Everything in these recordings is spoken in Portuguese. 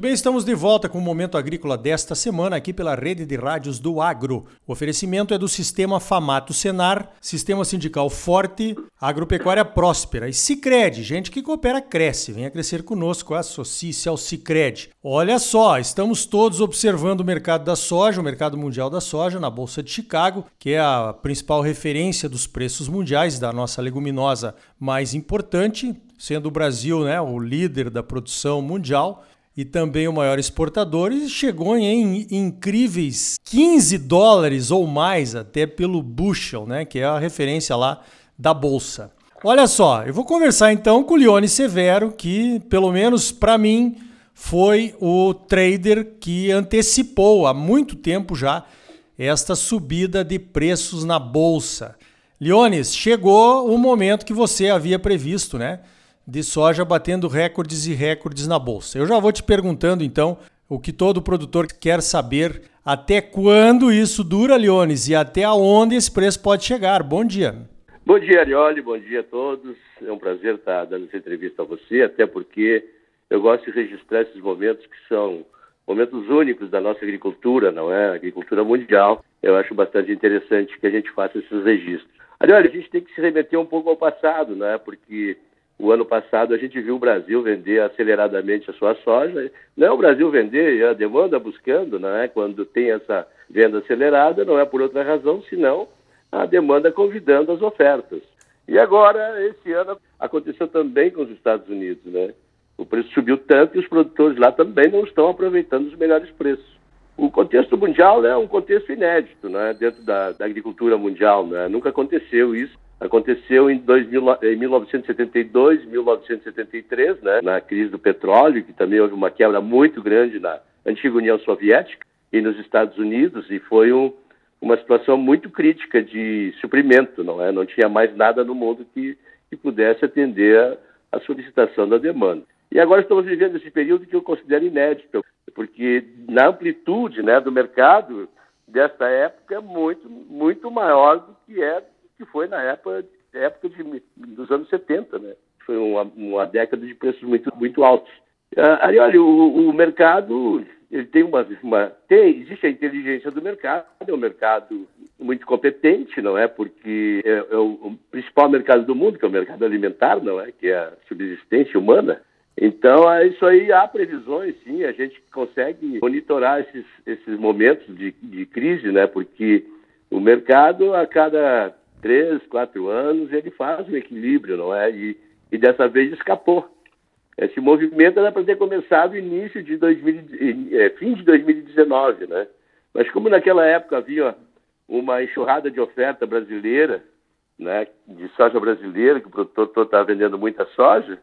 Muito bem, estamos de volta com o Momento Agrícola desta semana aqui pela rede de rádios do Agro. O oferecimento é do Sistema Famato Senar, Sistema Sindical Forte, Agropecuária Próspera e Cicred. Gente que coopera cresce. Venha crescer conosco, associe-se ao Cicred. Olha só, estamos todos observando o mercado da soja, o mercado mundial da soja na Bolsa de Chicago, que é a principal referência dos preços mundiais da nossa leguminosa mais importante, sendo o Brasil né, o líder da produção mundial e também o maior exportador, e chegou em incríveis 15 dólares ou mais até pelo bushel, né, que é a referência lá da bolsa. Olha só, eu vou conversar então com o Leone Severo, que pelo menos para mim foi o trader que antecipou há muito tempo já esta subida de preços na bolsa. Leones, chegou o momento que você havia previsto, né? De soja batendo recordes e recordes na bolsa. Eu já vou te perguntando então o que todo produtor quer saber até quando isso dura, Leones, e até aonde esse preço pode chegar. Bom dia. Bom dia, Arioli, bom dia a todos. É um prazer estar dando essa entrevista a você, até porque eu gosto de registrar esses momentos que são momentos únicos da nossa agricultura, não é? Agricultura mundial. Eu acho bastante interessante que a gente faça esses registros. Arioli, a gente tem que se remeter um pouco ao passado, não é? Porque o ano passado a gente viu o Brasil vender aceleradamente a sua soja. Não é o Brasil vender, é a demanda buscando, não é? Quando tem essa venda acelerada, não é por outra razão, senão a demanda convidando as ofertas. E agora, esse ano, aconteceu também com os Estados Unidos, né? O preço subiu tanto que os produtores lá também não estão aproveitando os melhores preços. O contexto mundial é um contexto inédito, né? Dentro da, da agricultura mundial, né? Nunca aconteceu isso Aconteceu em, 2000, em 1972, 1973, né, na crise do petróleo, que também houve uma quebra muito grande na antiga União Soviética e nos Estados Unidos, e foi um, uma situação muito crítica de suprimento, não é? Não tinha mais nada no mundo que, que pudesse atender a, a solicitação da demanda. E agora estamos vivendo esse período que eu considero inédito, porque na amplitude né, do mercado desta época é muito, muito maior do que é que foi na época, época de, dos anos 70, né? Foi uma, uma década de preços muito, muito altos. Ah, aí, olha, o, o mercado ele tem uma, uma tem, existe a inteligência do mercado, é um mercado muito competente, não é? Porque é, é o, o, principal mercado do mundo, que é o mercado alimentar, não é? Que é a subsistência humana. Então, é isso aí há previsões, sim, a gente consegue monitorar esses, esses momentos de, de crise, né? Porque o mercado, a cada três, quatro anos, ele faz um equilíbrio, não é? E, e dessa vez escapou. Esse movimento era para ter começado início de 2000, é, fim de 2019, né? Mas como naquela época havia uma enxurrada de oferta brasileira, né, de soja brasileira, que o produtor estava vendendo muita soja,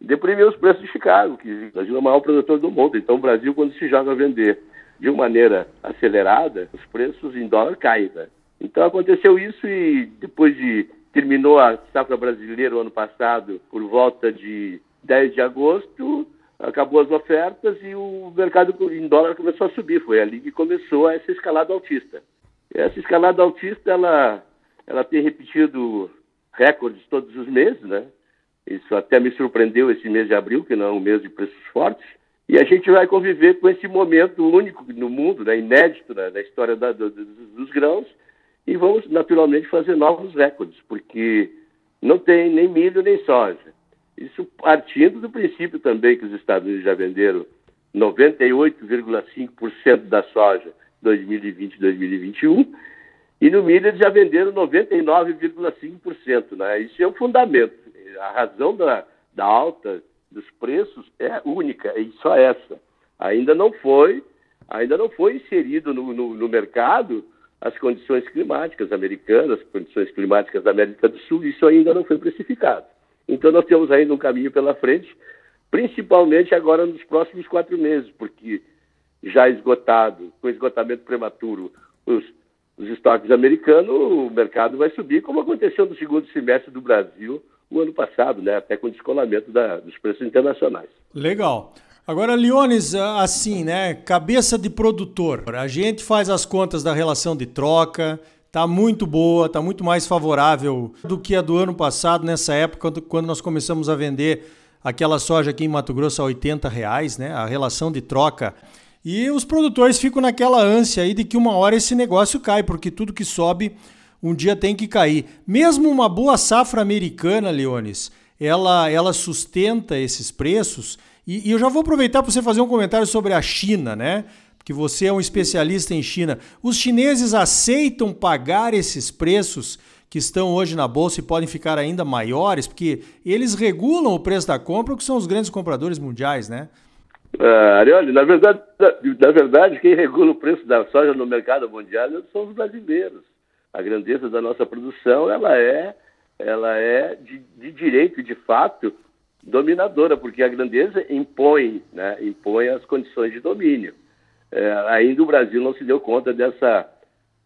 deprimiu os preços de Chicago, que o Brasil é o maior produtor do mundo. Então, o Brasil, quando se joga a vender de uma maneira acelerada, os preços em dólar caem. Né? Então aconteceu isso e depois de terminou a safra brasileira o ano passado por volta de 10 de agosto, acabou as ofertas e o mercado em dólar começou a subir. Foi ali que começou essa escalada altista. Essa escalada altista ela ela tem repetido recordes todos os meses, né? Isso até me surpreendeu esse mês de abril, que não é um mês de preços fortes. E a gente vai conviver com esse momento único no mundo, né? inédito né? na história da, do, dos grãos, e vamos naturalmente fazer novos recordes, porque não tem nem milho nem soja. Isso partindo do princípio também que os Estados Unidos já venderam 98,5% da soja 2020-2021 e no milho eles já venderam 99,5%. Né? Isso é o fundamento. A razão da, da alta dos preços é única, e só essa. Ainda não foi, ainda não foi inserido no, no, no mercado as condições climáticas americanas, as condições climáticas da América do Sul, isso ainda não foi precificado. Então nós temos ainda um caminho pela frente, principalmente agora nos próximos quatro meses, porque já esgotado, com esgotamento prematuro, os, os estoques americanos, o mercado vai subir, como aconteceu no segundo semestre do Brasil o ano passado, né, até com descolamento da, dos preços internacionais. Legal. Agora, Leones, assim, né? Cabeça de produtor. A gente faz as contas da relação de troca, tá muito boa, tá muito mais favorável do que a do ano passado, nessa época, quando nós começamos a vender aquela soja aqui em Mato Grosso a 80 reais, né? A relação de troca. E os produtores ficam naquela ânsia aí de que uma hora esse negócio cai, porque tudo que sobe um dia tem que cair. Mesmo uma boa safra americana, Leones, ela, ela sustenta esses preços. E, e eu já vou aproveitar para você fazer um comentário sobre a China, né? Porque você é um especialista em China. Os chineses aceitam pagar esses preços que estão hoje na bolsa e podem ficar ainda maiores, porque eles regulam o preço da compra, que são os grandes compradores mundiais, né? Arioli, na verdade, na, verdade, quem regula o preço da soja no mercado mundial são os brasileiros. A grandeza da nossa produção, ela é, ela é de, de direito, de fato, dominadora, porque a grandeza impõe, né, impõe as condições de domínio. É, ainda o Brasil não se deu conta dessa,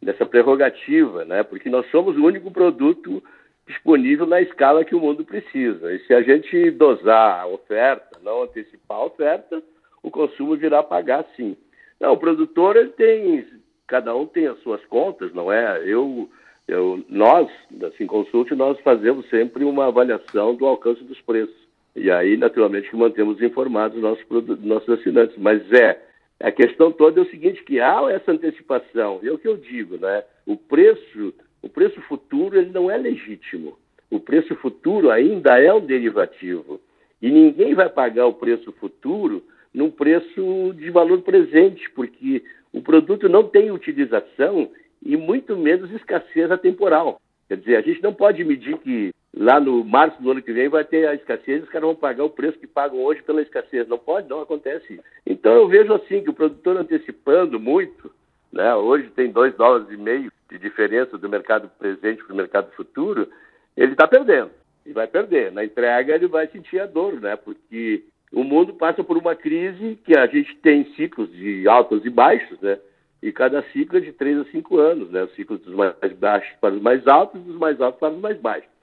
dessa prerrogativa, né? porque nós somos o único produto disponível na escala que o mundo precisa. E se a gente dosar a oferta, não antecipar a oferta, o consumo virá pagar sim. Não, o produtor ele tem, cada um tem as suas contas, não é? Eu, eu, nós, da Consult, nós fazemos sempre uma avaliação do alcance dos preços. E aí, naturalmente, que mantemos informados nossos, nossos assinantes. Mas é, a questão toda é o seguinte, que há essa antecipação, é o que eu digo, né? O preço, o preço futuro ele não é legítimo. O preço futuro ainda é um derivativo. E ninguém vai pagar o preço futuro num preço de valor presente, porque o produto não tem utilização e muito menos escassez atemporal. Quer dizer, a gente não pode medir que lá no março do ano que vem vai ter a escassez os caras vão pagar o preço que pagam hoje pela escassez. Não pode, não acontece. Então eu vejo assim que o produtor antecipando muito, né? hoje tem dois dólares e meio de diferença do mercado presente para o mercado futuro, ele está perdendo. E vai perder. Na entrega ele vai sentir a dor, né? Porque o mundo passa por uma crise que a gente tem ciclos de altos e baixos, né? E cada ciclo é de três a cinco anos, né? O ciclo dos mais baixos para os mais altos dos mais altos para os mais baixos.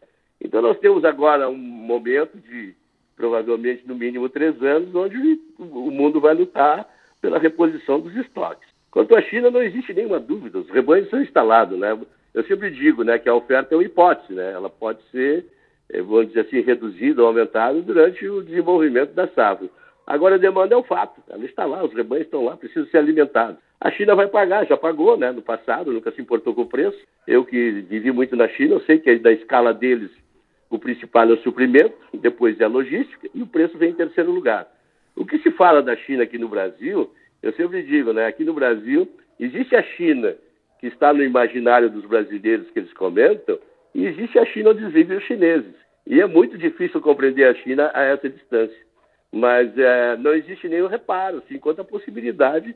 Então, nós temos agora um momento de, provavelmente, no mínimo três anos, onde o mundo vai lutar pela reposição dos estoques. Quanto à China, não existe nenhuma dúvida, os rebanhos são instalados, né? Eu sempre digo né, que a oferta é uma hipótese, né? Ela pode ser, eh, vamos dizer assim, reduzida ou aumentada durante o desenvolvimento da safra. Agora a demanda é um fato, ela está lá, os rebanhos estão lá, precisam ser alimentados. A China vai pagar, já pagou, né? No passado, nunca se importou com o preço. Eu que vivi muito na China, eu sei que da escala deles o principal é o suprimento, depois é a logística e o preço vem em terceiro lugar. O que se fala da China aqui no Brasil, eu sempre digo, né? Aqui no Brasil existe a China que está no imaginário dos brasileiros que eles comentam e existe a China onde vivem os chineses. E é muito difícil compreender a China a essa distância. Mas é, não existe nenhum reparo, assim, quanto à possibilidade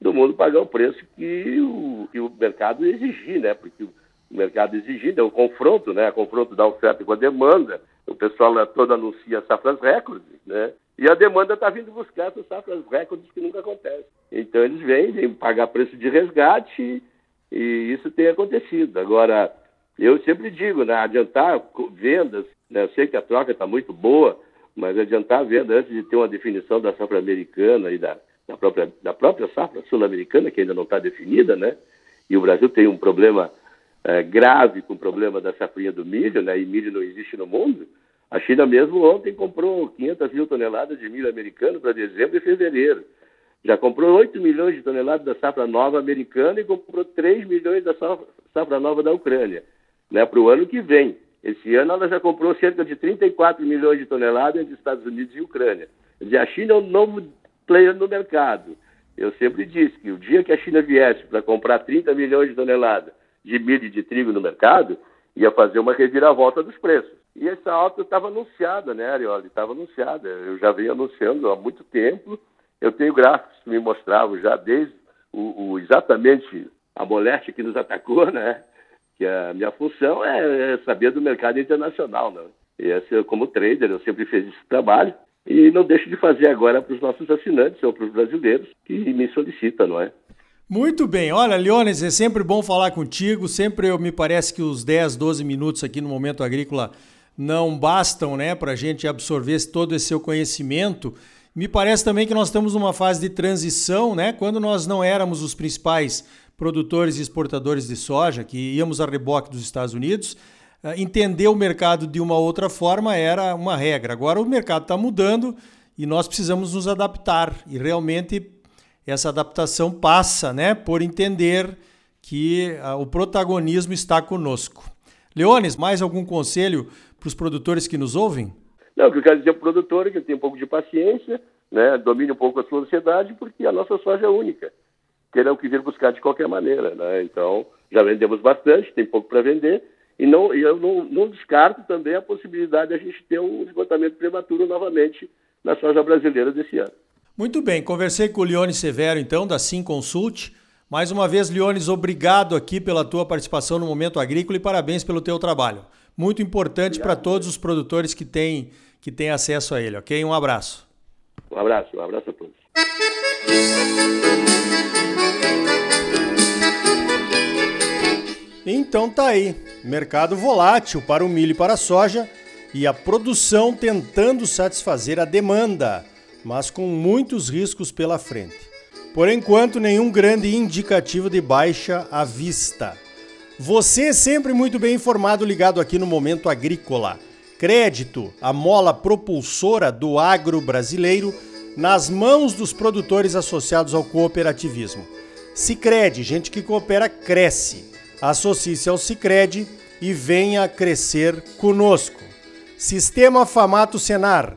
do mundo pagar o preço que o, que o mercado exigir, né? Porque o mercado exigindo, é o confronto, né? Confronto da oferta com a demanda. O pessoal todo anuncia safras recordes, né? E a demanda está vindo buscar essas safras recordes que nunca acontecem. Então eles vêm, vêm pagar preço de resgate e isso tem acontecido. Agora, eu sempre digo, né? Adiantar vendas, né? Eu sei que a troca está muito boa, mas adiantar a venda antes de ter uma definição da safra americana e da, da própria, da própria safra sul-americana, que ainda não está definida, né? E o Brasil tem um problema é, grave com o problema da safrinha do milho, né, e milho não existe no mundo, a China mesmo ontem comprou 500 mil toneladas de milho americano para dezembro e fevereiro. Já comprou 8 milhões de toneladas da safra nova americana e comprou 3 milhões da safra nova da Ucrânia, né, para o ano que vem. Esse ano ela já comprou cerca de 34 milhões de toneladas entre Estados Unidos e Ucrânia. A China é um novo player no mercado. Eu sempre disse que o dia que a China viesse para comprar 30 milhões de toneladas de milho e de trigo no mercado, ia fazer uma reviravolta dos preços. E essa alta estava anunciada, né, Arioli? Estava anunciada. Eu já venho anunciando há muito tempo. Eu tenho gráficos que me mostravam já desde o, o exatamente a moléstia que nos atacou, né? Que a minha função é, é saber do mercado internacional, né? E essa, como trader, eu sempre fiz esse trabalho e não deixo de fazer agora para os nossos assinantes ou para os brasileiros que me solicitam, não é? Muito bem. Olha, Leones, é sempre bom falar contigo. Sempre eu, me parece que os 10, 12 minutos aqui no Momento Agrícola não bastam né, para a gente absorver todo esse seu conhecimento. Me parece também que nós estamos numa fase de transição, né? Quando nós não éramos os principais produtores e exportadores de soja, que íamos a reboque dos Estados Unidos, eh, entender o mercado de uma outra forma era uma regra. Agora o mercado está mudando e nós precisamos nos adaptar. E realmente essa adaptação passa né, por entender que uh, o protagonismo está conosco. Leones, mais algum conselho para os produtores que nos ouvem? Não, o que eu quero dizer para o produtor é que tem um pouco de paciência, né, domine um pouco a sua ansiedade, porque a nossa soja é única. Terão que vir buscar de qualquer maneira. Né? Então, já vendemos bastante, tem pouco para vender, e não, eu não, não, descarto também a possibilidade de a gente ter um esgotamento prematuro novamente na soja brasileira desse ano. Muito bem, conversei com o Leone Severo, então, da Sim Consult. Mais uma vez, Leones, obrigado aqui pela tua participação no Momento Agrícola e parabéns pelo teu trabalho. Muito importante para todos os produtores que têm, que têm acesso a ele, ok? Um abraço. Um abraço, um abraço a todos. Então tá aí, mercado volátil para o milho e para a soja e a produção tentando satisfazer a demanda, mas com muitos riscos pela frente. Por enquanto, nenhum grande indicativo de baixa à vista. Você é sempre muito bem informado ligado aqui no Momento Agrícola. Crédito, a mola propulsora do agro brasileiro, nas mãos dos produtores associados ao cooperativismo. Sicredi, gente que coopera cresce. Associe-se ao Sicredi e venha crescer conosco. Sistema Famato Senar,